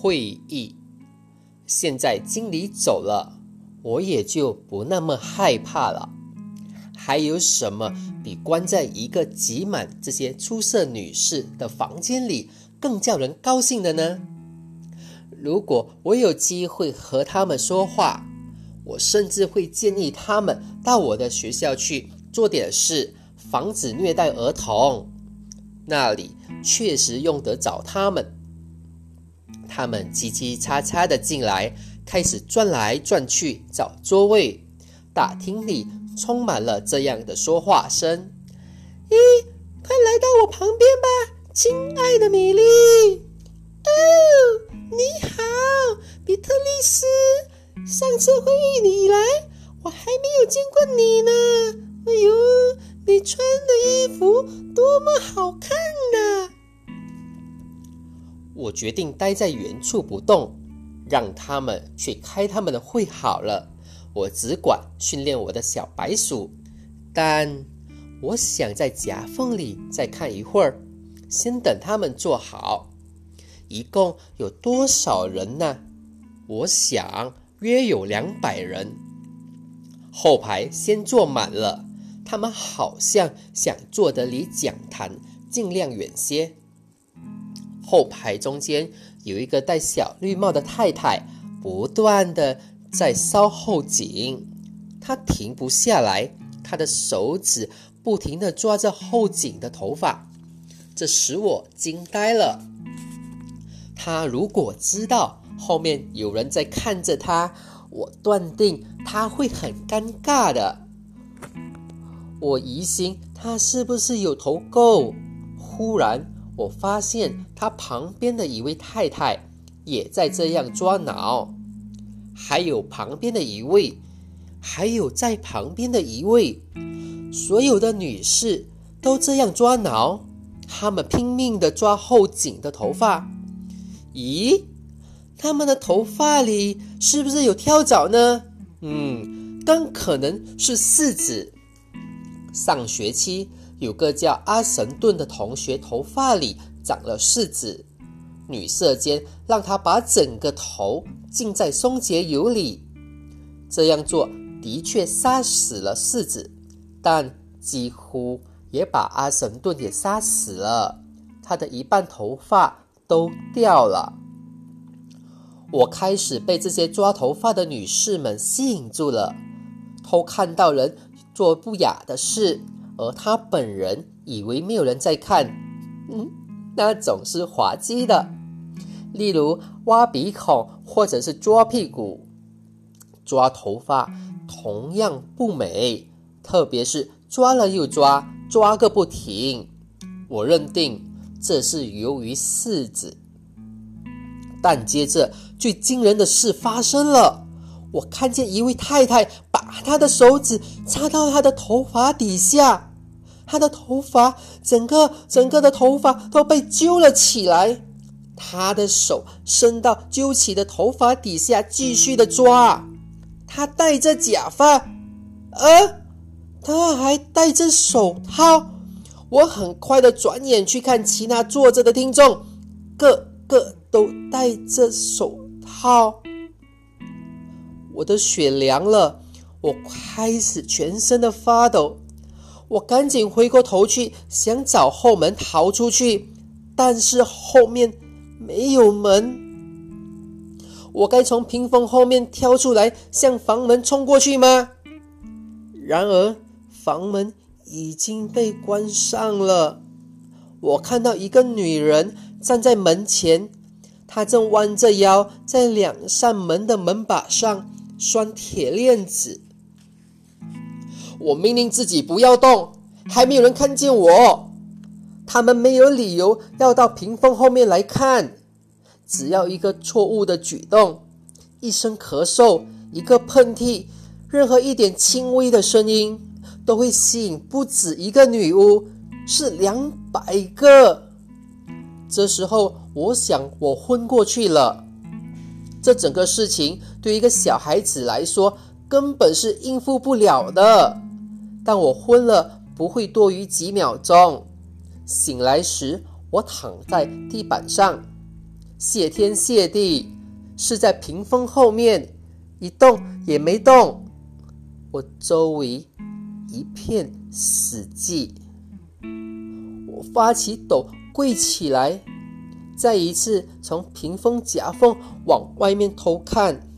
会议。现在经理走了，我也就不那么害怕了。还有什么比关在一个挤满这些出色女士的房间里更叫人高兴的呢？如果我有机会和他们说话，我甚至会建议他们到我的学校去做点事，防止虐待儿童。那里确实用得着他们。他们叽叽喳喳的进来，开始转来转去找座位。大厅里充满了这样的说话声：“咦，快来到我旁边吧，亲爱的米莉。”“哦，你好，比特丽斯。上次会议以来，我还没有见过你呢。哎呦，你穿的衣服多么好看！”我决定待在原处不动，让他们去开他们的会好了。我只管训练我的小白鼠，但我想在夹缝里再看一会儿，先等他们坐好。一共有多少人呢？我想约有两百人。后排先坐满了，他们好像想坐得离讲坛尽量远些。后排中间有一个戴小绿帽的太太，不断的在搔后颈，她停不下来，她的手指不停的抓着后颈的头发，这使我惊呆了。她如果知道后面有人在看着她，我断定她会很尴尬的。我疑心她是不是有头垢。忽然。我发现他旁边的一位太太也在这样抓挠，还有旁边的一位，还有在旁边的一位，所有的女士都这样抓挠，她们拼命的抓后颈的头发。咦，她们的头发里是不是有跳蚤呢？嗯，更可能是柿子。上学期。有个叫阿神顿的同学，头发里长了柿子。女色监让他把整个头浸在松节油里，这样做的确杀死了柿子，但几乎也把阿神顿也杀死了。他的一半头发都掉了。我开始被这些抓头发的女士们吸引住了，偷看到人做不雅的事。而他本人以为没有人在看，嗯，那总是滑稽的。例如挖鼻孔，或者是抓屁股、抓头发，同样不美。特别是抓了又抓，抓个不停。我认定这是由于柿子。但接着最惊人的事发生了，我看见一位太太把她的手指插到她的头发底下。他的头发，整个整个的头发都被揪了起来。他的手伸到揪起的头发底下，继续的抓。他戴着假发，呃，他还戴着手套。我很快的转眼去看其他坐着的听众，个个都戴着手套。我的血凉了，我开始全身的发抖。我赶紧回过头去，想找后门逃出去，但是后面没有门。我该从屏风后面跳出来，向房门冲过去吗？然而房门已经被关上了。我看到一个女人站在门前，她正弯着腰，在两扇门的门把上拴铁链子。我命令自己不要动，还没有人看见我。他们没有理由要到屏风后面来看。只要一个错误的举动，一声咳嗽，一个喷嚏，任何一点轻微的声音，都会吸引不止一个女巫，是两百个。这时候，我想我昏过去了。这整个事情对一个小孩子来说，根本是应付不了的。但我昏了不会多于几秒钟，醒来时我躺在地板上，谢天谢地，是在屏风后面，一动也没动。我周围一片死寂。我发起抖，跪起来，再一次从屏风夹缝往外面偷看。